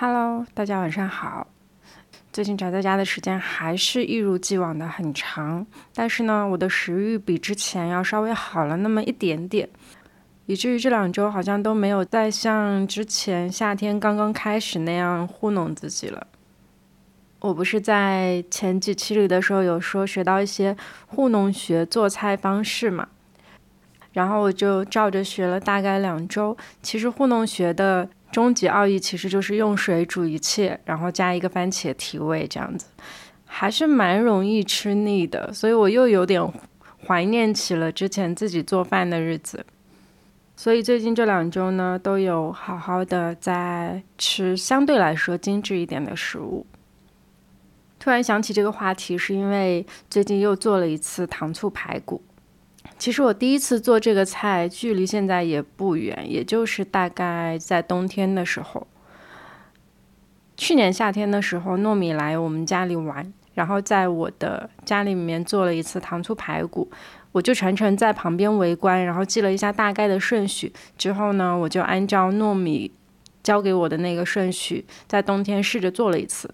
Hello，大家晚上好。最近宅在家的时间还是一如既往的很长，但是呢，我的食欲比之前要稍微好了那么一点点，以至于这两周好像都没有再像之前夏天刚刚开始那样糊弄自己了。我不是在前几期里的时候有说学到一些糊弄学做菜方式嘛，然后我就照着学了大概两周。其实糊弄学的。终极奥义其实就是用水煮一切，然后加一个番茄提味，这样子还是蛮容易吃腻的。所以我又有点怀念起了之前自己做饭的日子。所以最近这两周呢，都有好好的在吃相对来说精致一点的食物。突然想起这个话题，是因为最近又做了一次糖醋排骨。其实我第一次做这个菜，距离现在也不远，也就是大概在冬天的时候。去年夏天的时候，糯米来我们家里玩，然后在我的家里面做了一次糖醋排骨，我就全程在旁边围观，然后记了一下大概的顺序。之后呢，我就按照糯米教给我的那个顺序，在冬天试着做了一次。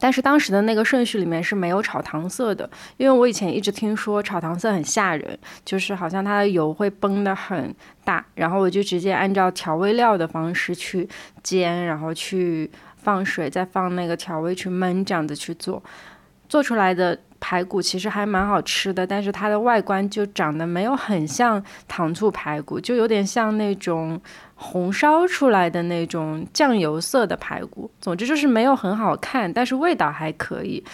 但是当时的那个顺序里面是没有炒糖色的，因为我以前一直听说炒糖色很吓人，就是好像它的油会崩得很大，然后我就直接按照调味料的方式去煎，然后去放水，再放那个调味去焖，这样子去做，做出来的。排骨其实还蛮好吃的，但是它的外观就长得没有很像糖醋排骨，就有点像那种红烧出来的那种酱油色的排骨。总之就是没有很好看，但是味道还可以。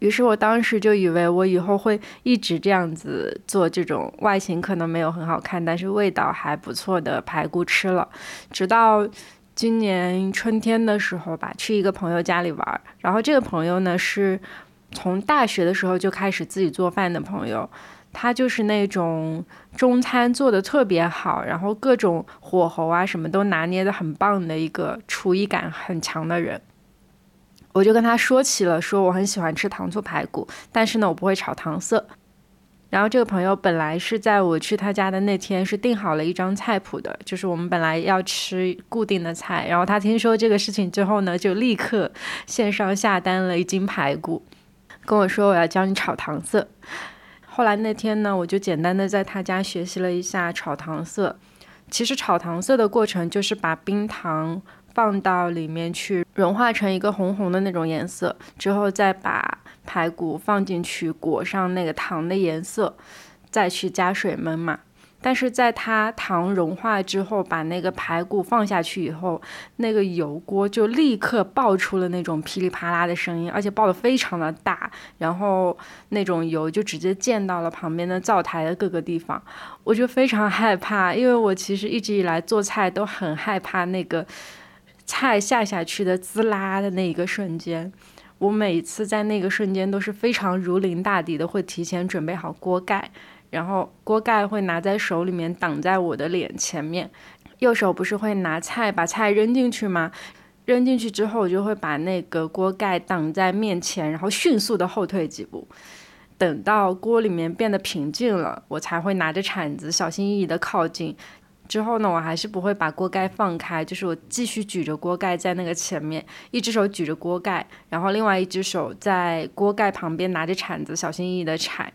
于是我当时就以为我以后会一直这样子做这种外形可能没有很好看，但是味道还不错的排骨吃了。直到今年春天的时候吧，去一个朋友家里玩，然后这个朋友呢是。从大学的时候就开始自己做饭的朋友，他就是那种中餐做的特别好，然后各种火候啊什么都拿捏的很棒的一个厨艺感很强的人。我就跟他说起了，说我很喜欢吃糖醋排骨，但是呢我不会炒糖色。然后这个朋友本来是在我去他家的那天是订好了一张菜谱的，就是我们本来要吃固定的菜。然后他听说这个事情之后呢，就立刻线上下单了一斤排骨。跟我说我要教你炒糖色，后来那天呢，我就简单的在他家学习了一下炒糖色。其实炒糖色的过程就是把冰糖放到里面去融化成一个红红的那种颜色，之后再把排骨放进去裹上那个糖的颜色，再去加水焖嘛。但是在它糖融化之后，把那个排骨放下去以后，那个油锅就立刻爆出了那种噼里啪啦的声音，而且爆得非常的大，然后那种油就直接溅到了旁边的灶台的各个地方，我就非常害怕，因为我其实一直以来做菜都很害怕那个菜下下去的滋啦的那一个瞬间，我每次在那个瞬间都是非常如临大敌的，会提前准备好锅盖。然后锅盖会拿在手里面挡在我的脸前面，右手不是会拿菜把菜扔进去吗？扔进去之后，我就会把那个锅盖挡在面前，然后迅速的后退几步，等到锅里面变得平静了，我才会拿着铲子小心翼翼的靠近。之后呢，我还是不会把锅盖放开，就是我继续举着锅盖在那个前面，一只手举着锅盖，然后另外一只手在锅盖旁边拿着铲子小心翼翼的铲。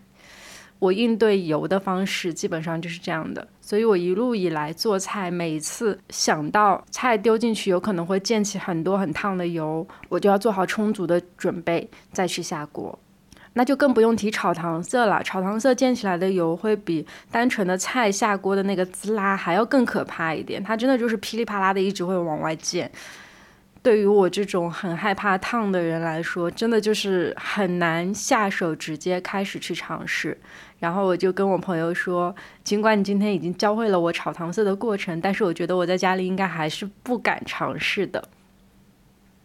我应对油的方式基本上就是这样的，所以我一路以来做菜，每次想到菜丢进去有可能会溅起很多很烫的油，我就要做好充足的准备再去下锅。那就更不用提炒糖色了，炒糖色溅起来的油会比单纯的菜下锅的那个滋啦还要更可怕一点，它真的就是噼里啪啦的一直会往外溅。对于我这种很害怕烫的人来说，真的就是很难下手直接开始去尝试。然后我就跟我朋友说，尽管你今天已经教会了我炒糖色的过程，但是我觉得我在家里应该还是不敢尝试的。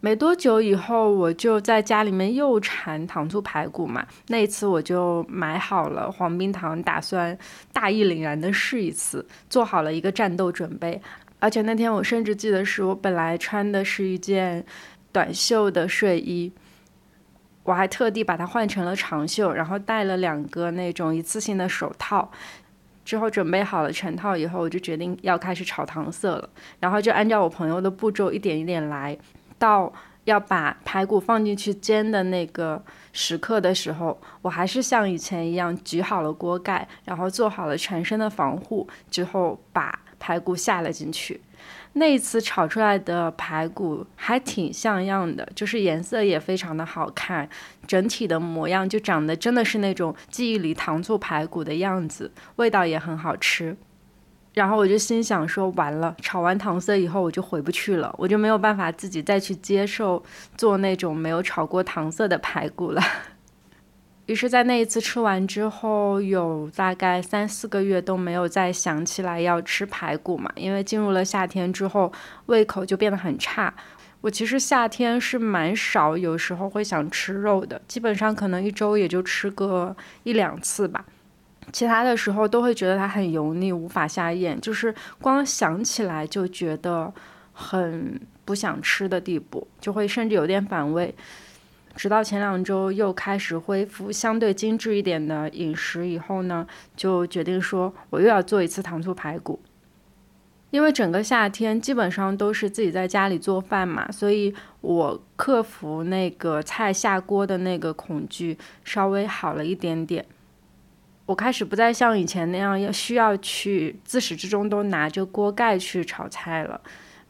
没多久以后，我就在家里面又馋糖醋排骨嘛，那一次我就买好了黄冰糖，打算大义凛然的试一次，做好了一个战斗准备。而且那天我甚至记得是我本来穿的是一件短袖的睡衣。我还特地把它换成了长袖，然后戴了两个那种一次性的手套，之后准备好了全套以后，我就决定要开始炒糖色了。然后就按照我朋友的步骤一点一点来，到要把排骨放进去煎的那个时刻的时候，我还是像以前一样举好了锅盖，然后做好了全身的防护，之后把排骨下了进去。那一次炒出来的排骨还挺像样的，就是颜色也非常的好看，整体的模样就长得真的是那种记忆里糖醋排骨的样子，味道也很好吃。然后我就心想说，完了，炒完糖色以后我就回不去了，我就没有办法自己再去接受做那种没有炒过糖色的排骨了。于是，在那一次吃完之后，有大概三四个月都没有再想起来要吃排骨嘛。因为进入了夏天之后，胃口就变得很差。我其实夏天是蛮少，有时候会想吃肉的，基本上可能一周也就吃个一两次吧。其他的时候都会觉得它很油腻，无法下咽，就是光想起来就觉得很不想吃的地步，就会甚至有点反胃。直到前两周又开始恢复相对精致一点的饮食以后呢，就决定说我又要做一次糖醋排骨。因为整个夏天基本上都是自己在家里做饭嘛，所以我克服那个菜下锅的那个恐惧稍微好了一点点。我开始不再像以前那样要需要去自始至终都拿着锅盖去炒菜了。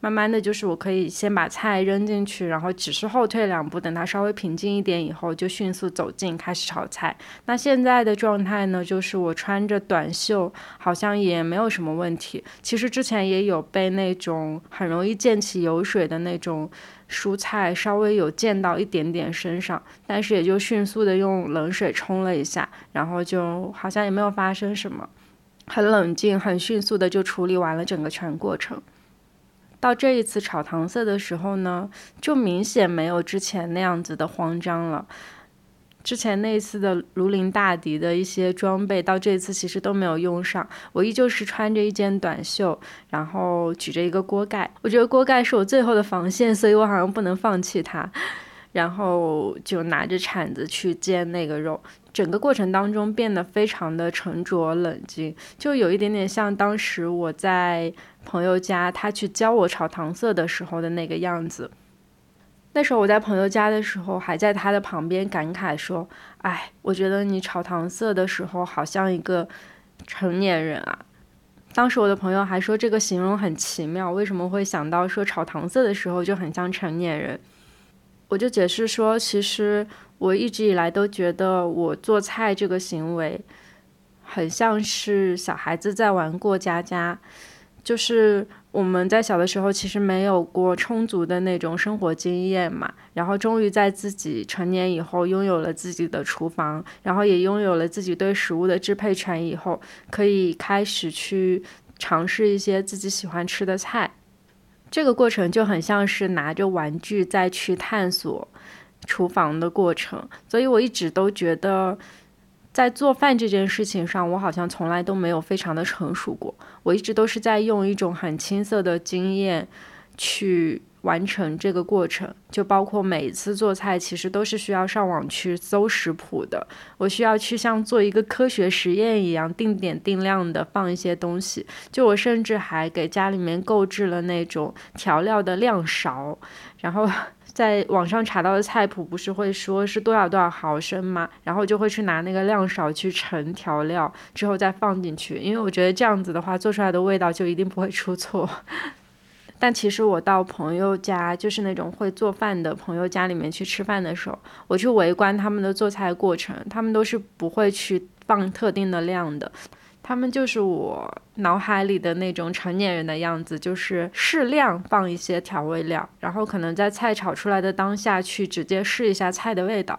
慢慢的就是我可以先把菜扔进去，然后只是后退两步，等它稍微平静一点以后，就迅速走近开始炒菜。那现在的状态呢，就是我穿着短袖，好像也没有什么问题。其实之前也有被那种很容易溅起油水的那种蔬菜稍微有溅到一点点身上，但是也就迅速的用冷水冲了一下，然后就好像也没有发生什么，很冷静、很迅速的就处理完了整个全过程。到这一次炒糖色的时候呢，就明显没有之前那样子的慌张了。之前那次的如临大敌的一些装备，到这一次其实都没有用上。我依旧是穿着一件短袖，然后举着一个锅盖。我觉得锅盖是我最后的防线，所以我好像不能放弃它。然后就拿着铲子去煎那个肉。整个过程当中变得非常的沉着冷静，就有一点点像当时我在朋友家，他去教我炒糖色的时候的那个样子。那时候我在朋友家的时候，还在他的旁边感慨说：“哎，我觉得你炒糖色的时候好像一个成年人啊。”当时我的朋友还说这个形容很奇妙，为什么会想到说炒糖色的时候就很像成年人？我就解释说，其实。我一直以来都觉得我做菜这个行为，很像是小孩子在玩过家家，就是我们在小的时候其实没有过充足的那种生活经验嘛，然后终于在自己成年以后拥有了自己的厨房，然后也拥有了自己对食物的支配权以后，可以开始去尝试一些自己喜欢吃的菜，这个过程就很像是拿着玩具再去探索。厨房的过程，所以我一直都觉得，在做饭这件事情上，我好像从来都没有非常的成熟过。我一直都是在用一种很青涩的经验去完成这个过程，就包括每一次做菜，其实都是需要上网去搜食谱的。我需要去像做一个科学实验一样，定点定量的放一些东西。就我甚至还给家里面购置了那种调料的量勺，然后。在网上查到的菜谱不是会说是多少多少毫升吗？然后就会去拿那个量勺去盛调料，之后再放进去。因为我觉得这样子的话，做出来的味道就一定不会出错。但其实我到朋友家，就是那种会做饭的朋友家里面去吃饭的时候，我去围观他们的做菜过程，他们都是不会去放特定的量的。他们就是我脑海里的那种成年人的样子，就是适量放一些调味料，然后可能在菜炒出来的当下去直接试一下菜的味道。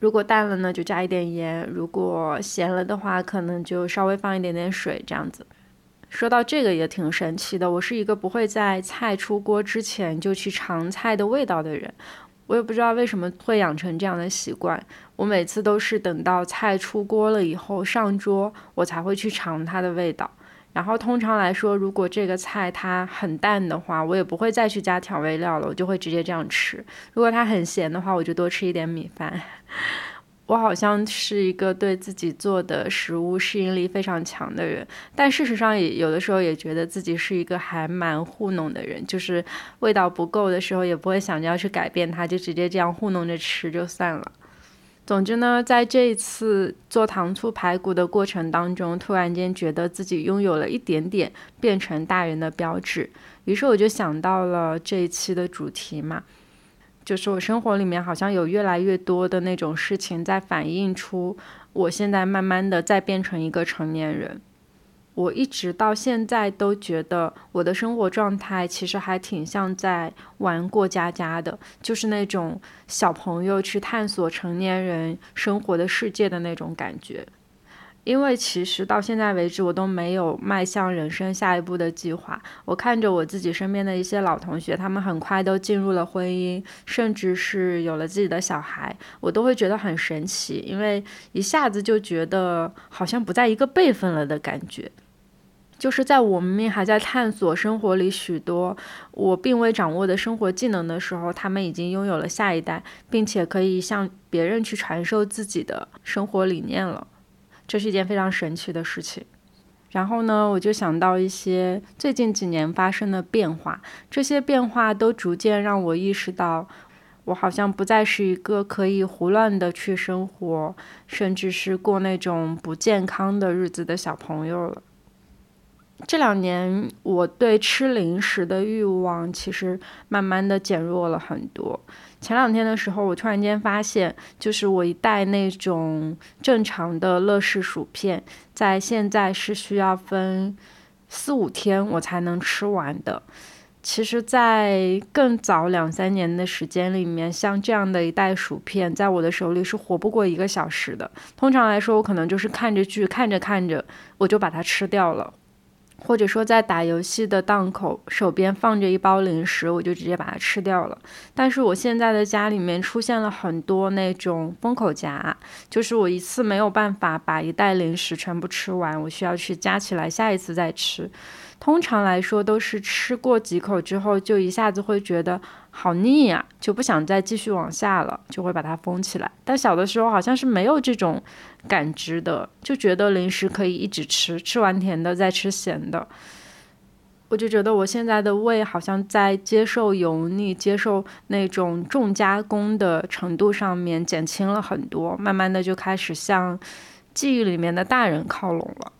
如果淡了呢，就加一点盐；如果咸了的话，可能就稍微放一点点水，这样子。说到这个也挺神奇的，我是一个不会在菜出锅之前就去尝菜的味道的人。我也不知道为什么会养成这样的习惯。我每次都是等到菜出锅了以后上桌，我才会去尝它的味道。然后通常来说，如果这个菜它很淡的话，我也不会再去加调味料了，我就会直接这样吃。如果它很咸的话，我就多吃一点米饭。我好像是一个对自己做的食物适应力非常强的人，但事实上也有的时候也觉得自己是一个还蛮糊弄的人，就是味道不够的时候也不会想着要去改变它，就直接这样糊弄着吃就算了。总之呢，在这一次做糖醋排骨的过程当中，突然间觉得自己拥有了一点点变成大人的标志，于是我就想到了这一期的主题嘛。就是我生活里面好像有越来越多的那种事情在反映出我现在慢慢的在变成一个成年人。我一直到现在都觉得我的生活状态其实还挺像在玩过家家的，就是那种小朋友去探索成年人生活的世界的那种感觉。因为其实到现在为止，我都没有迈向人生下一步的计划。我看着我自己身边的一些老同学，他们很快都进入了婚姻，甚至是有了自己的小孩，我都会觉得很神奇，因为一下子就觉得好像不在一个辈分了的感觉。就是在我们还在探索生活里许多我并未掌握的生活技能的时候，他们已经拥有了下一代，并且可以向别人去传授自己的生活理念了。这是一件非常神奇的事情，然后呢，我就想到一些最近几年发生的变化，这些变化都逐渐让我意识到，我好像不再是一个可以胡乱的去生活，甚至是过那种不健康的日子的小朋友了。这两年，我对吃零食的欲望其实慢慢的减弱了很多。前两天的时候，我突然间发现，就是我一袋那种正常的乐事薯片，在现在是需要分四五天我才能吃完的。其实，在更早两三年的时间里面，像这样的一袋薯片，在我的手里是活不过一个小时的。通常来说，我可能就是看着剧，看着看着，我就把它吃掉了。或者说，在打游戏的档口，手边放着一包零食，我就直接把它吃掉了。但是我现在的家里面出现了很多那种封口夹，就是我一次没有办法把一袋零食全部吃完，我需要去夹起来，下一次再吃。通常来说，都是吃过几口之后，就一下子会觉得好腻呀，就不想再继续往下了，就会把它封起来。但小的时候好像是没有这种感知的，就觉得零食可以一直吃，吃完甜的再吃咸的。我就觉得我现在的胃好像在接受油腻、接受那种重加工的程度上面减轻了很多，慢慢的就开始向记忆里面的大人靠拢了。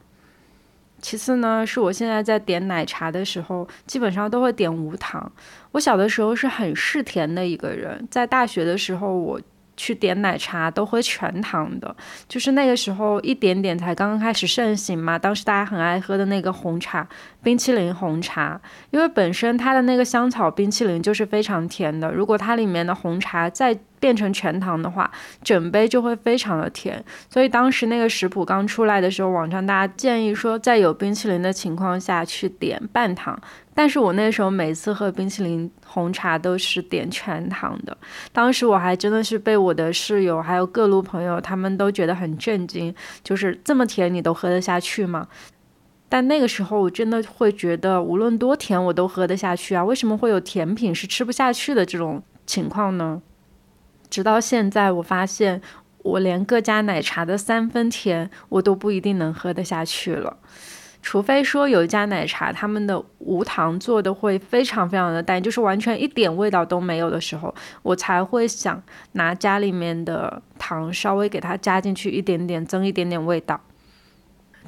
其次呢，是我现在在点奶茶的时候，基本上都会点无糖。我小的时候是很嗜甜的一个人，在大学的时候，我去点奶茶都喝全糖的，就是那个时候一点点才刚刚开始盛行嘛。当时大家很爱喝的那个红茶，冰淇淋红茶，因为本身它的那个香草冰淇淋就是非常甜的，如果它里面的红茶再变成全糖的话，整杯就会非常的甜。所以当时那个食谱刚出来的时候，网上大家建议说，在有冰淇淋的情况下去点半糖。但是我那时候每次喝冰淇淋红茶都是点全糖的。当时我还真的是被我的室友还有各路朋友他们都觉得很震惊，就是这么甜你都喝得下去吗？但那个时候我真的会觉得，无论多甜我都喝得下去啊！为什么会有甜品是吃不下去的这种情况呢？直到现在，我发现我连各家奶茶的三分甜我都不一定能喝得下去了，除非说有一家奶茶他们的无糖做的会非常非常的淡，就是完全一点味道都没有的时候，我才会想拿家里面的糖稍微给它加进去一点点，增一点点味道。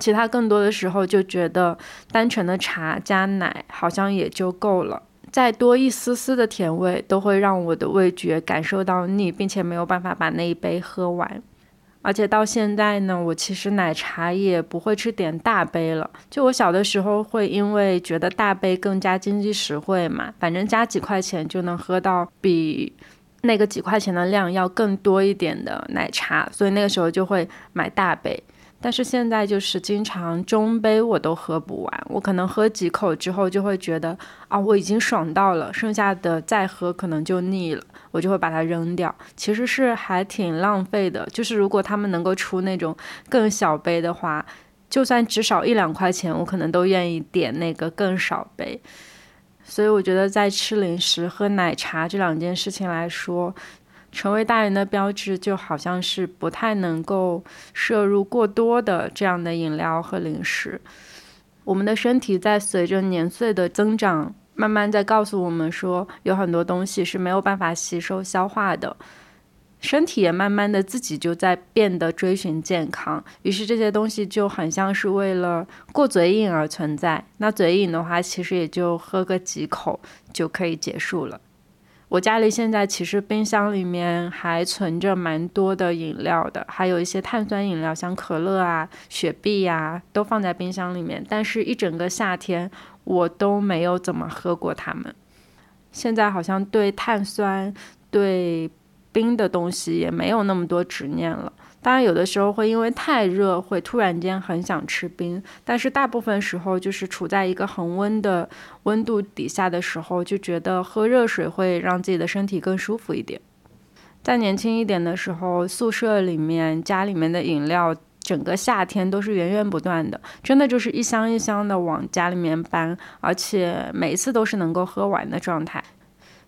其他更多的时候就觉得单纯的茶加奶好像也就够了。再多一丝丝的甜味，都会让我的味觉感受到腻，并且没有办法把那一杯喝完。而且到现在呢，我其实奶茶也不会去点大杯了。就我小的时候会因为觉得大杯更加经济实惠嘛，反正加几块钱就能喝到比那个几块钱的量要更多一点的奶茶，所以那个时候就会买大杯。但是现在就是经常中杯我都喝不完，我可能喝几口之后就会觉得啊，我已经爽到了，剩下的再喝可能就腻了，我就会把它扔掉。其实是还挺浪费的。就是如果他们能够出那种更小杯的话，就算只少一两块钱，我可能都愿意点那个更少杯。所以我觉得在吃零食、喝奶茶这两件事情来说，成为大人的标志就好像是不太能够摄入过多的这样的饮料和零食。我们的身体在随着年岁的增长，慢慢在告诉我们说，有很多东西是没有办法吸收消化的。身体也慢慢的自己就在变得追寻健康，于是这些东西就很像是为了过嘴瘾而存在。那嘴瘾的话，其实也就喝个几口就可以结束了。我家里现在其实冰箱里面还存着蛮多的饮料的，还有一些碳酸饮料，像可乐啊、雪碧呀，都放在冰箱里面。但是，一整个夏天我都没有怎么喝过它们。现在好像对碳酸、对冰的东西也没有那么多执念了。当然，有的时候会因为太热，会突然间很想吃冰，但是大部分时候就是处在一个恒温的温度底下的时候，就觉得喝热水会让自己的身体更舒服一点。再年轻一点的时候，宿舍里面、家里面的饮料，整个夏天都是源源不断的，真的就是一箱一箱的往家里面搬，而且每一次都是能够喝完的状态。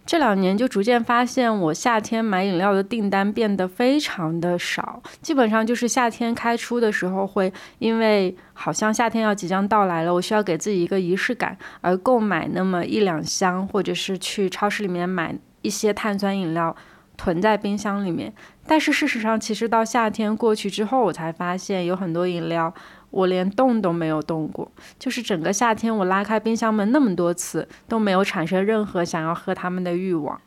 这两年就逐渐发现，我夏天买饮料的订单变得非常的少，基本上就是夏天开出的时候，会因为好像夏天要即将到来了，我需要给自己一个仪式感，而购买那么一两箱，或者是去超市里面买一些碳酸饮料，囤在冰箱里面。但是事实上，其实到夏天过去之后，我才发现有很多饮料。我连动都没有动过，就是整个夏天，我拉开冰箱门那么多次，都没有产生任何想要喝它们的欲望，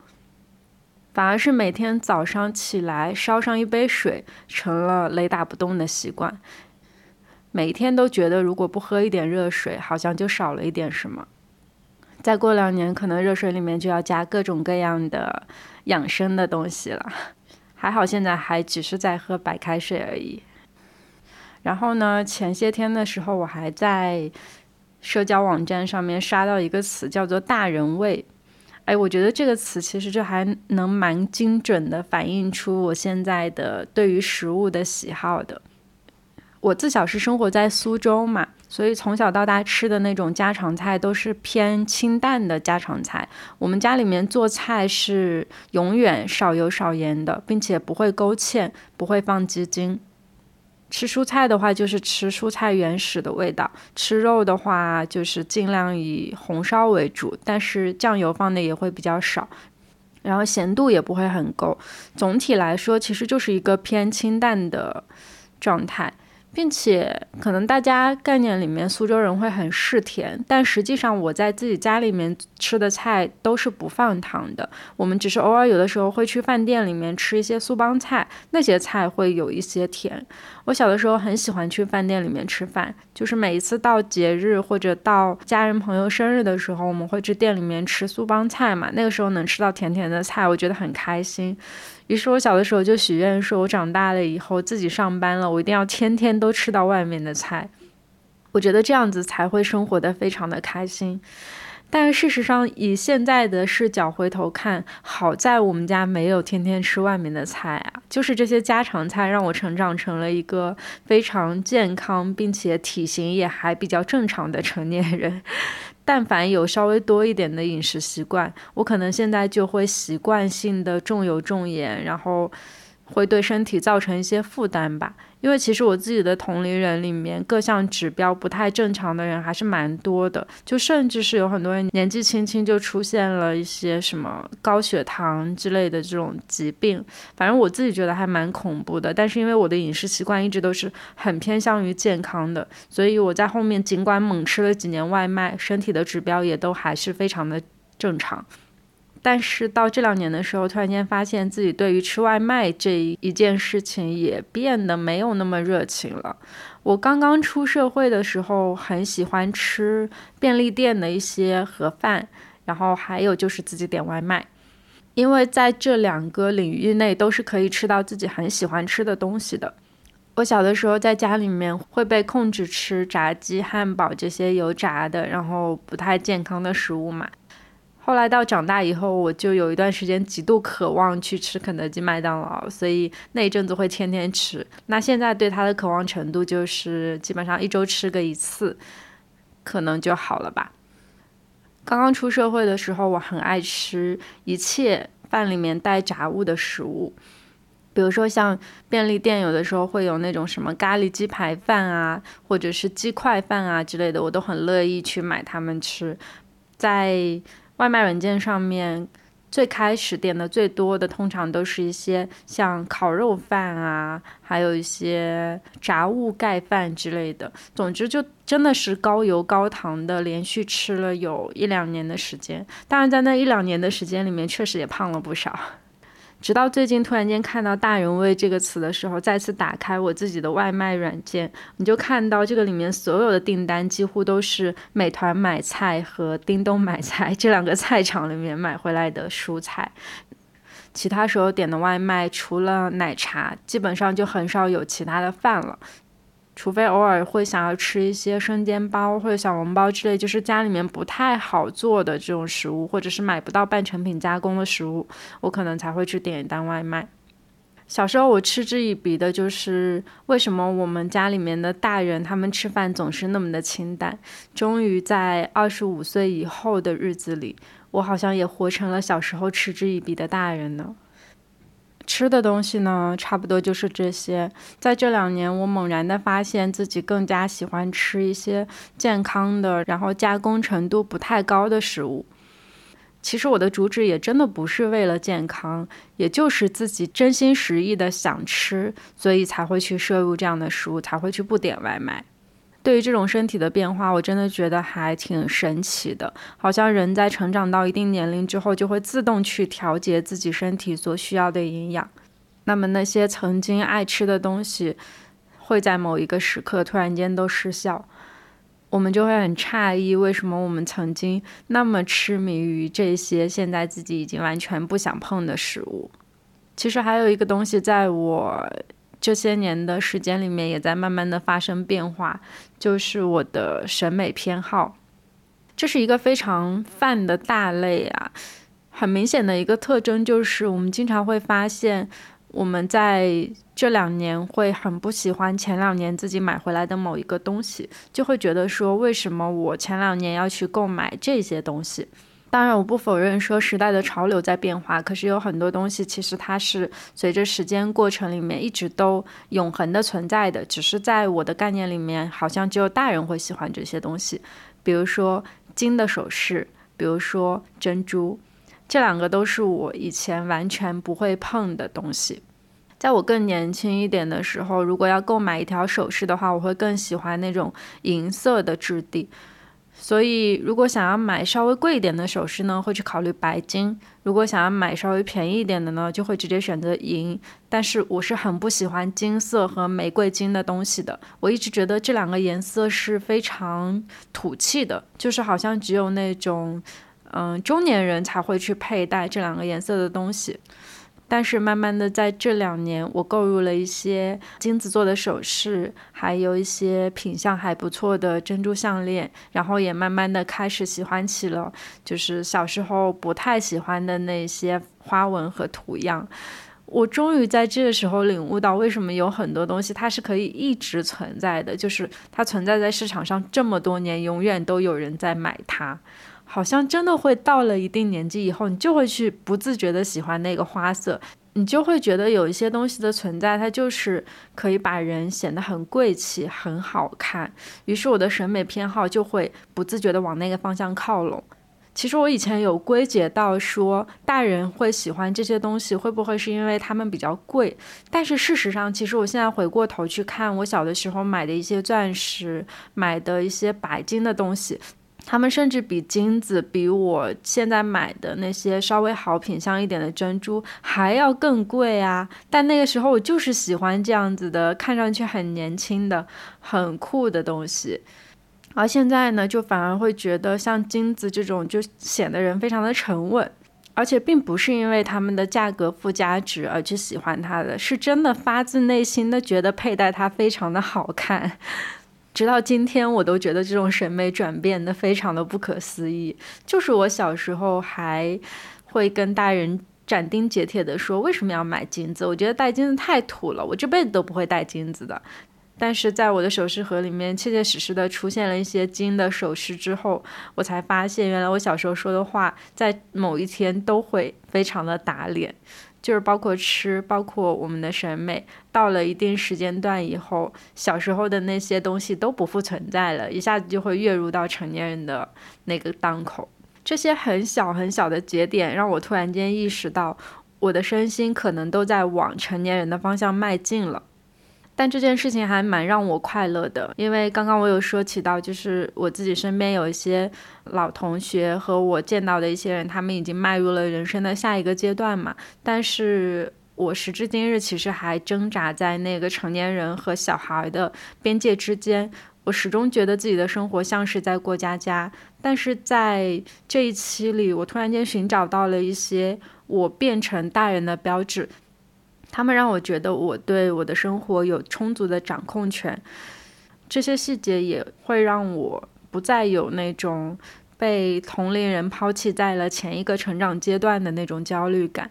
反而是每天早上起来烧上一杯水，成了雷打不动的习惯。每天都觉得，如果不喝一点热水，好像就少了一点什么。再过两年，可能热水里面就要加各种各样的养生的东西了。还好现在还只是在喝白开水而已。然后呢？前些天的时候，我还在社交网站上面刷到一个词，叫做“大人味”。哎，我觉得这个词其实就还能蛮精准的反映出我现在的对于食物的喜好的。我自小是生活在苏州嘛，所以从小到大吃的那种家常菜都是偏清淡的家常菜。我们家里面做菜是永远少油少盐的，并且不会勾芡，不会放鸡精。吃蔬菜的话，就是吃蔬菜原始的味道；吃肉的话，就是尽量以红烧为主，但是酱油放的也会比较少，然后咸度也不会很够。总体来说，其实就是一个偏清淡的状态。并且可能大家概念里面苏州人会很嗜甜，但实际上我在自己家里面吃的菜都是不放糖的。我们只是偶尔有的时候会去饭店里面吃一些苏帮菜，那些菜会有一些甜。我小的时候很喜欢去饭店里面吃饭，就是每一次到节日或者到家人朋友生日的时候，我们会去店里面吃苏帮菜嘛。那个时候能吃到甜甜的菜，我觉得很开心。于是我小的时候就许愿说，我长大了以后自己上班了，我一定要天天都吃到外面的菜。我觉得这样子才会生活的非常的开心。但事实上，以现在的视角回头看，好在我们家没有天天吃外面的菜啊，就是这些家常菜让我成长成了一个非常健康并且体型也还比较正常的成年人。但凡有稍微多一点的饮食习惯，我可能现在就会习惯性的重油重盐，然后会对身体造成一些负担吧。因为其实我自己的同龄人里面，各项指标不太正常的人还是蛮多的，就甚至是有很多人年纪轻轻就出现了一些什么高血糖之类的这种疾病。反正我自己觉得还蛮恐怖的。但是因为我的饮食习惯一直都是很偏向于健康的，所以我在后面尽管猛吃了几年外卖，身体的指标也都还是非常的正常。但是到这两年的时候，突然间发现自己对于吃外卖这一件事情也变得没有那么热情了。我刚刚出社会的时候，很喜欢吃便利店的一些盒饭，然后还有就是自己点外卖，因为在这两个领域内都是可以吃到自己很喜欢吃的东西的。我小的时候在家里面会被控制吃炸鸡、汉堡这些油炸的，然后不太健康的食物嘛。后来到长大以后，我就有一段时间极度渴望去吃肯德基、麦当劳，所以那一阵子会天天吃。那现在对它的渴望程度就是基本上一周吃个一次，可能就好了吧。刚刚出社会的时候，我很爱吃一切。饭里面带炸物的食物，比如说像便利店有的时候会有那种什么咖喱鸡排饭啊，或者是鸡块饭啊之类的，我都很乐意去买它们吃。在外卖软件上面。最开始点的最多的，通常都是一些像烤肉饭啊，还有一些炸物盖饭之类的。总之，就真的是高油高糖的，连续吃了有一两年的时间。当然，在那一两年的时间里面，确实也胖了不少。直到最近突然间看到“大人味”这个词的时候，再次打开我自己的外卖软件，你就看到这个里面所有的订单几乎都是美团买菜和叮咚买菜这两个菜场里面买回来的蔬菜。其他时候点的外卖，除了奶茶，基本上就很少有其他的饭了。除非偶尔会想要吃一些生煎包或者小笼包之类，就是家里面不太好做的这种食物，或者是买不到半成品加工的食物，我可能才会去点一单外卖。小时候我嗤之以鼻的就是为什么我们家里面的大人他们吃饭总是那么的清淡。终于在二十五岁以后的日子里，我好像也活成了小时候嗤之以鼻的大人呢。吃的东西呢，差不多就是这些。在这两年，我猛然的发现自己更加喜欢吃一些健康的，然后加工程度不太高的食物。其实我的主旨也真的不是为了健康，也就是自己真心实意的想吃，所以才会去摄入这样的食物，才会去不点外卖。对于这种身体的变化，我真的觉得还挺神奇的。好像人在成长到一定年龄之后，就会自动去调节自己身体所需要的营养。那么那些曾经爱吃的东西，会在某一个时刻突然间都失效，我们就会很诧异，为什么我们曾经那么痴迷于这些现在自己已经完全不想碰的食物。其实还有一个东西，在我。这些年的时间里面，也在慢慢的发生变化，就是我的审美偏好，这是一个非常泛的大类啊。很明显的一个特征就是，我们经常会发现，我们在这两年会很不喜欢前两年自己买回来的某一个东西，就会觉得说，为什么我前两年要去购买这些东西？当然，我不否认说时代的潮流在变化，可是有很多东西其实它是随着时间过程里面一直都永恒的存在的，只是在我的概念里面，好像只有大人会喜欢这些东西，比如说金的首饰，比如说珍珠，这两个都是我以前完全不会碰的东西。在我更年轻一点的时候，如果要购买一条首饰的话，我会更喜欢那种银色的质地。所以，如果想要买稍微贵一点的首饰呢，会去考虑白金；如果想要买稍微便宜一点的呢，就会直接选择银。但是，我是很不喜欢金色和玫瑰金的东西的。我一直觉得这两个颜色是非常土气的，就是好像只有那种，嗯，中年人才会去佩戴这两个颜色的东西。但是慢慢的，在这两年，我购入了一些金子做的首饰，还有一些品相还不错的珍珠项链，然后也慢慢的开始喜欢起了，就是小时候不太喜欢的那些花纹和图样。我终于在这个时候领悟到，为什么有很多东西它是可以一直存在的，就是它存在在市场上这么多年，永远都有人在买它。好像真的会到了一定年纪以后，你就会去不自觉的喜欢那个花色，你就会觉得有一些东西的存在，它就是可以把人显得很贵气、很好看。于是我的审美偏好就会不自觉的往那个方向靠拢。其实我以前有归结到说，大人会喜欢这些东西，会不会是因为他们比较贵？但是事实上，其实我现在回过头去看，我小的时候买的一些钻石，买的一些白金的东西。他们甚至比金子，比我现在买的那些稍微好品相一点的珍珠还要更贵啊！但那个时候我就是喜欢这样子的，看上去很年轻的、很酷的东西。而现在呢，就反而会觉得像金子这种，就显得人非常的沉稳，而且并不是因为他们的价格附加值而去喜欢它的，是真的发自内心的觉得佩戴它非常的好看。直到今天，我都觉得这种审美转变的非常的不可思议。就是我小时候还会跟大人斩钉截铁的说，为什么要买金子？我觉得戴金子太土了，我这辈子都不会戴金子的。但是在我的首饰盒里面，切切实实的出现了一些金的首饰之后，我才发现，原来我小时候说的话，在某一天都会非常的打脸，就是包括吃，包括我们的审美，到了一定时间段以后，小时候的那些东西都不复存在了，一下子就会跃入到成年人的那个档口。这些很小很小的节点，让我突然间意识到，我的身心可能都在往成年人的方向迈进了。但这件事情还蛮让我快乐的，因为刚刚我有说起到，就是我自己身边有一些老同学和我见到的一些人，他们已经迈入了人生的下一个阶段嘛。但是我时至今日，其实还挣扎在那个成年人和小孩的边界之间。我始终觉得自己的生活像是在过家家，但是在这一期里，我突然间寻找到了一些我变成大人的标志。他们让我觉得我对我的生活有充足的掌控权，这些细节也会让我不再有那种被同龄人抛弃在了前一个成长阶段的那种焦虑感，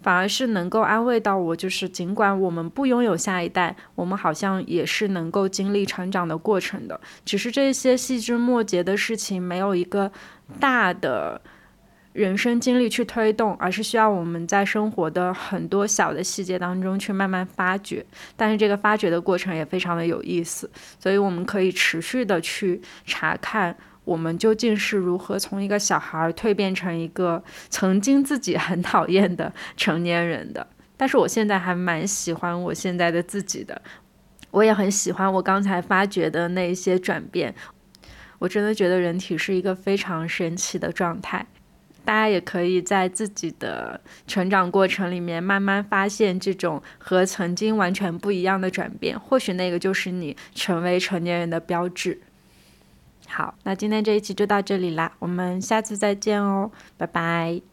反而是能够安慰到我，就是尽管我们不拥有下一代，我们好像也是能够经历成长的过程的，只是这些细枝末节的事情没有一个大的。人生经历去推动，而是需要我们在生活的很多小的细节当中去慢慢发掘。但是这个发掘的过程也非常的有意思，所以我们可以持续的去查看我们究竟是如何从一个小孩蜕变成一个曾经自己很讨厌的成年人的。但是我现在还蛮喜欢我现在的自己的，我也很喜欢我刚才发掘的那一些转变。我真的觉得人体是一个非常神奇的状态。大家也可以在自己的成长过程里面慢慢发现这种和曾经完全不一样的转变，或许那个就是你成为成年人的标志。好，那今天这一期就到这里啦，我们下次再见哦，拜拜。